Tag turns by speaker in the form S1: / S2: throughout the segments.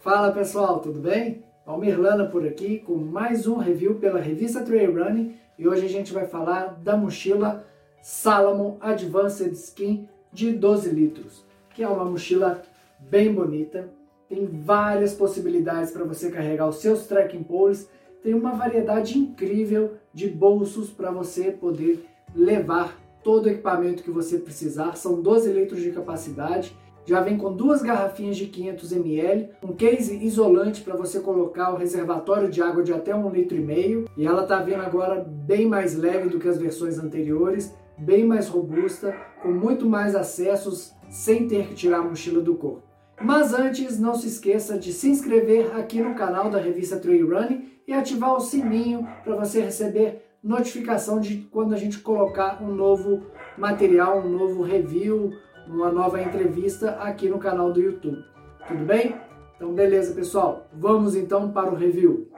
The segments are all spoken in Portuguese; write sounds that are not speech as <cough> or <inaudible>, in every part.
S1: Fala pessoal, tudo bem? Almir Lana por aqui com mais um review pela revista Trail Running e hoje a gente vai falar da mochila Salomon Advanced Skin de 12 litros, que é uma mochila bem bonita, tem várias possibilidades para você carregar os seus trekking poles, tem uma variedade incrível de bolsos para você poder levar todo o equipamento que você precisar, são 12 litros de capacidade já vem com duas garrafinhas de 500 ml, um case isolante para você colocar o reservatório de água de até um litro e meio. E ela está vindo agora bem mais leve do que as versões anteriores, bem mais robusta, com muito mais acessos, sem ter que tirar a mochila do corpo. Mas antes, não se esqueça de se inscrever aqui no canal da revista Trail Running e ativar o sininho para você receber notificação de quando a gente colocar um novo material, um novo review, uma nova entrevista aqui no canal do YouTube. Tudo bem? Então beleza, pessoal. Vamos então para o review.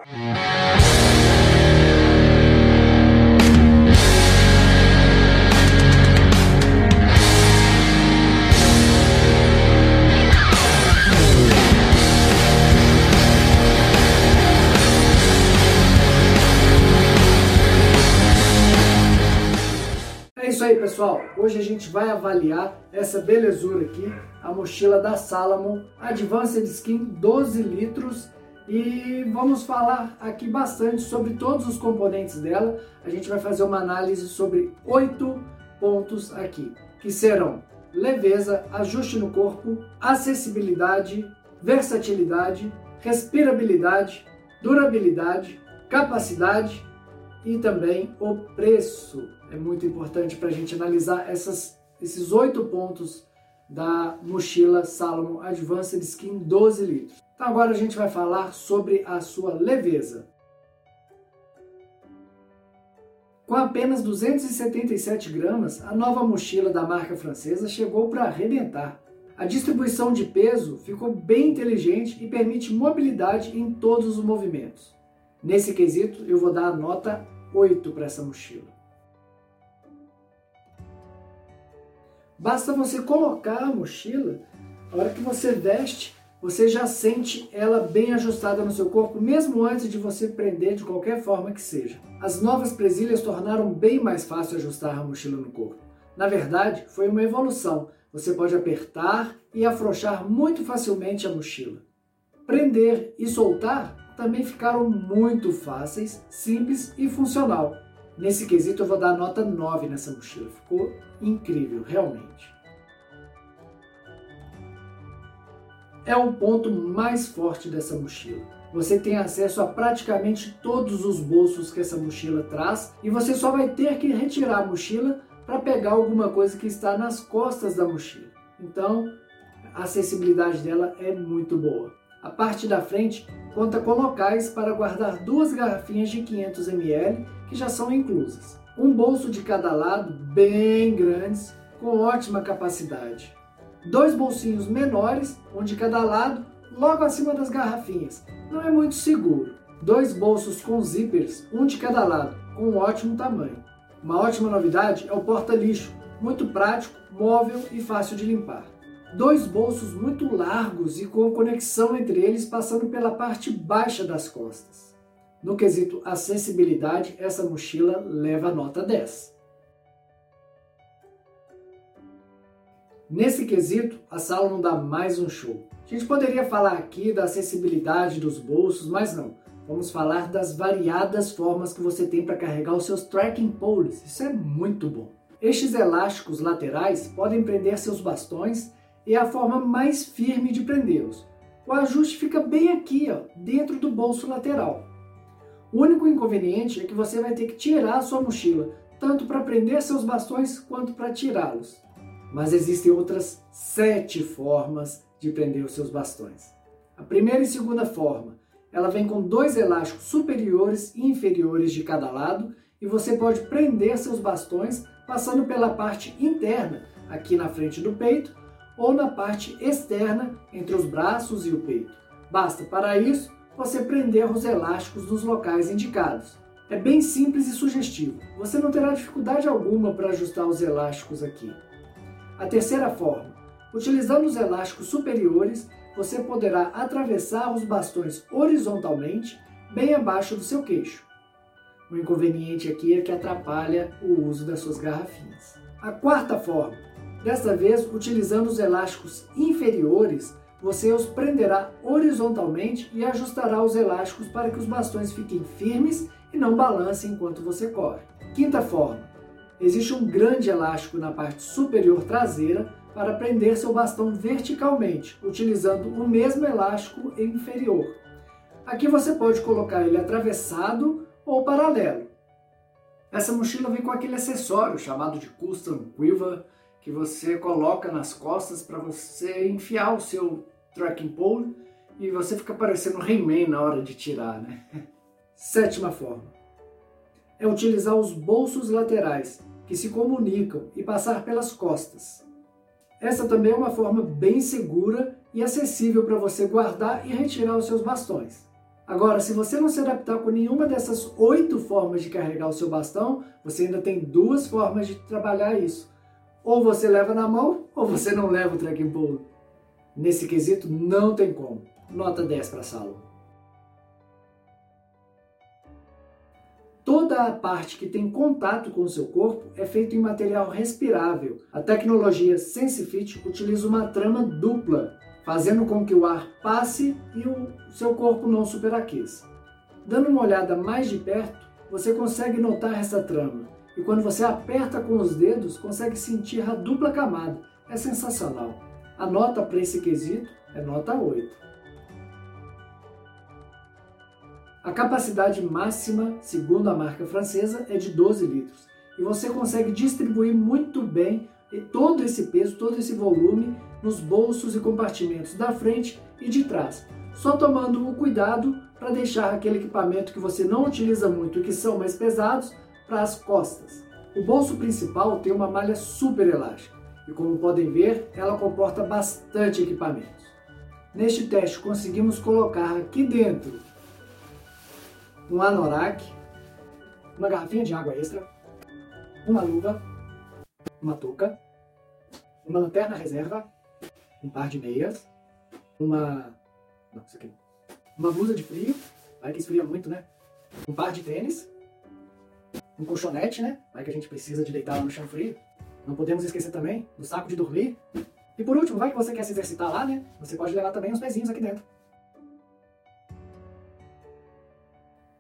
S1: isso pessoal. Hoje a gente vai avaliar essa belezura aqui, a mochila da Salomon Advanced Skin 12 litros e vamos falar aqui bastante sobre todos os componentes dela. A gente vai fazer uma análise sobre oito pontos aqui, que serão leveza, ajuste no corpo, acessibilidade, versatilidade, respirabilidade, durabilidade, capacidade e também o preço. É muito importante para a gente analisar essas, esses oito pontos da mochila Salomon Advanced Skin 12 litros. Então agora a gente vai falar sobre a sua leveza. Com apenas 277 gramas, a nova mochila da marca francesa chegou para arrebentar. A distribuição de peso ficou bem inteligente e permite mobilidade em todos os movimentos. Nesse quesito, eu vou dar a nota 8 para essa mochila. Basta você colocar a mochila, a hora que você veste, você já sente ela bem ajustada no seu corpo, mesmo antes de você prender de qualquer forma que seja. As novas presilhas tornaram bem mais fácil ajustar a mochila no corpo. Na verdade, foi uma evolução. Você pode apertar e afrouxar muito facilmente a mochila. Prender e soltar também ficaram muito fáceis, simples e funcional. Nesse quesito eu vou dar nota 9 nessa mochila, ficou incrível, realmente. É o ponto mais forte dessa mochila. Você tem acesso a praticamente todos os bolsos que essa mochila traz e você só vai ter que retirar a mochila para pegar alguma coisa que está nas costas da mochila. Então, a acessibilidade dela é muito boa. A parte da frente conta com locais para guardar duas garrafinhas de 500 ml que já são inclusas. Um bolso de cada lado, bem grandes, com ótima capacidade. Dois bolsinhos menores, um de cada lado, logo acima das garrafinhas. Não é muito seguro. Dois bolsos com zippers, um de cada lado, com um ótimo tamanho. Uma ótima novidade é o porta-lixo, muito prático, móvel e fácil de limpar dois bolsos muito largos e com conexão entre eles passando pela parte baixa das costas. No quesito acessibilidade, essa mochila leva nota 10. Nesse quesito, a Salomon dá mais um show. A gente poderia falar aqui da acessibilidade dos bolsos, mas não. Vamos falar das variadas formas que você tem para carregar os seus tracking poles. Isso é muito bom. Estes elásticos laterais podem prender seus bastões é a forma mais firme de prendê-los. O ajuste fica bem aqui, ó, dentro do bolso lateral. O único inconveniente é que você vai ter que tirar a sua mochila, tanto para prender seus bastões quanto para tirá-los. Mas existem outras sete formas de prender os seus bastões. A primeira e segunda forma, ela vem com dois elásticos superiores e inferiores de cada lado e você pode prender seus bastões passando pela parte interna, aqui na frente do peito, ou na parte externa entre os braços e o peito. Basta para isso você prender os elásticos nos locais indicados. É bem simples e sugestivo. Você não terá dificuldade alguma para ajustar os elásticos aqui. A terceira forma, utilizando os elásticos superiores, você poderá atravessar os bastões horizontalmente, bem abaixo do seu queixo. O inconveniente aqui é que atrapalha o uso das suas garrafinhas. A quarta forma, desta vez utilizando os elásticos inferiores, você os prenderá horizontalmente e ajustará os elásticos para que os bastões fiquem firmes e não balancem enquanto você corre. Quinta forma, existe um grande elástico na parte superior traseira para prender seu bastão verticalmente, utilizando o mesmo elástico inferior. Aqui você pode colocar ele atravessado ou paralelo. Essa mochila vem com aquele acessório chamado de Custom Quiver, que você coloca nas costas para você enfiar o seu trekking pole e você fica parecendo He-Man na hora de tirar, né? <laughs> Sétima forma é utilizar os bolsos laterais, que se comunicam, e passar pelas costas. Essa também é uma forma bem segura e acessível para você guardar e retirar os seus bastões. Agora, se você não se adaptar com nenhuma dessas oito formas de carregar o seu bastão, você ainda tem duas formas de trabalhar isso. Ou você leva na mão, ou você não leva o trekking pole. Nesse quesito, não tem como. Nota 10 para Salomon. Toda a parte que tem contato com o seu corpo é feita em material respirável. A tecnologia SensiFit utiliza uma trama dupla fazendo com que o ar passe e o seu corpo não superaqueça. Dando uma olhada mais de perto, você consegue notar essa trama, e quando você aperta com os dedos, consegue sentir a dupla camada. É sensacional. A nota para esse quesito é nota 8. A capacidade máxima, segundo a marca francesa, é de 12 litros, e você consegue distribuir muito bem todo esse peso, todo esse volume nos bolsos e compartimentos da frente e de trás, só tomando o cuidado para deixar aquele equipamento que você não utiliza muito e que são mais pesados para as costas. O bolso principal tem uma malha super elástica e, como podem ver, ela comporta bastante equipamentos. Neste teste conseguimos colocar aqui dentro um anorak, uma garrafinha de água extra, uma luva, uma touca, uma lanterna reserva, um par de meias, uma. Não, isso aqui. Uma blusa de frio, vai que esfria muito, né? Um par de tênis, um colchonete, né? Vai que a gente precisa de deitar lá no chão frio. Não podemos esquecer também do saco de dormir. E por último, vai que você quer se exercitar lá, né? Você pode levar também uns pezinhos aqui dentro.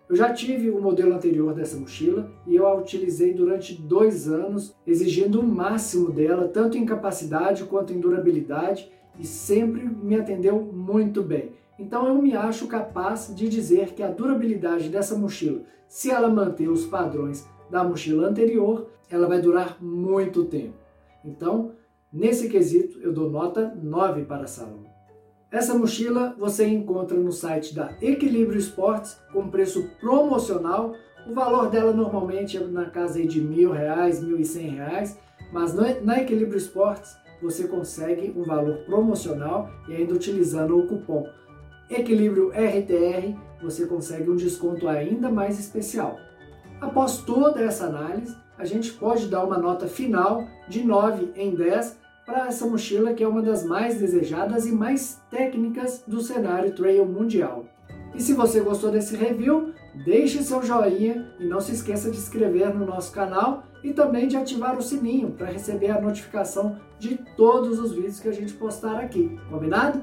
S1: Eu já tive o modelo anterior dessa mochila e eu a utilizei durante dois anos, exigindo o máximo dela, tanto em capacidade quanto em durabilidade, e sempre me atendeu muito bem. Então eu me acho capaz de dizer que a durabilidade dessa mochila, se ela manter os padrões da mochila anterior, ela vai durar muito tempo. Então, nesse quesito, eu dou nota 9 para a Salomon. Essa mochila você encontra no site da Equilíbrio Esportes com preço promocional. O valor dela normalmente é na casa de mil reais, mil e cem reais, mas na Equilíbrio Esportes você consegue um valor promocional e ainda utilizando o cupom Equilíbrio RTR você consegue um desconto ainda mais especial. Após toda essa análise, a gente pode dar uma nota final de 9 em 10 para essa mochila que é uma das mais desejadas e mais técnicas do cenário trail mundial. E se você gostou desse review, deixe seu joinha e não se esqueça de inscrever no nosso canal e também de ativar o sininho para receber a notificação de todos os vídeos que a gente postar aqui, combinado?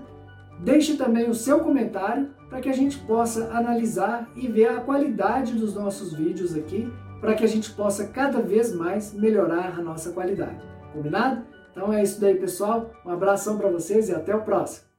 S1: Deixe também o seu comentário para que a gente possa analisar e ver a qualidade dos nossos vídeos aqui, para que a gente possa cada vez mais melhorar a nossa qualidade. Combinado? Então é isso daí, pessoal. Um abração para vocês e até o próximo.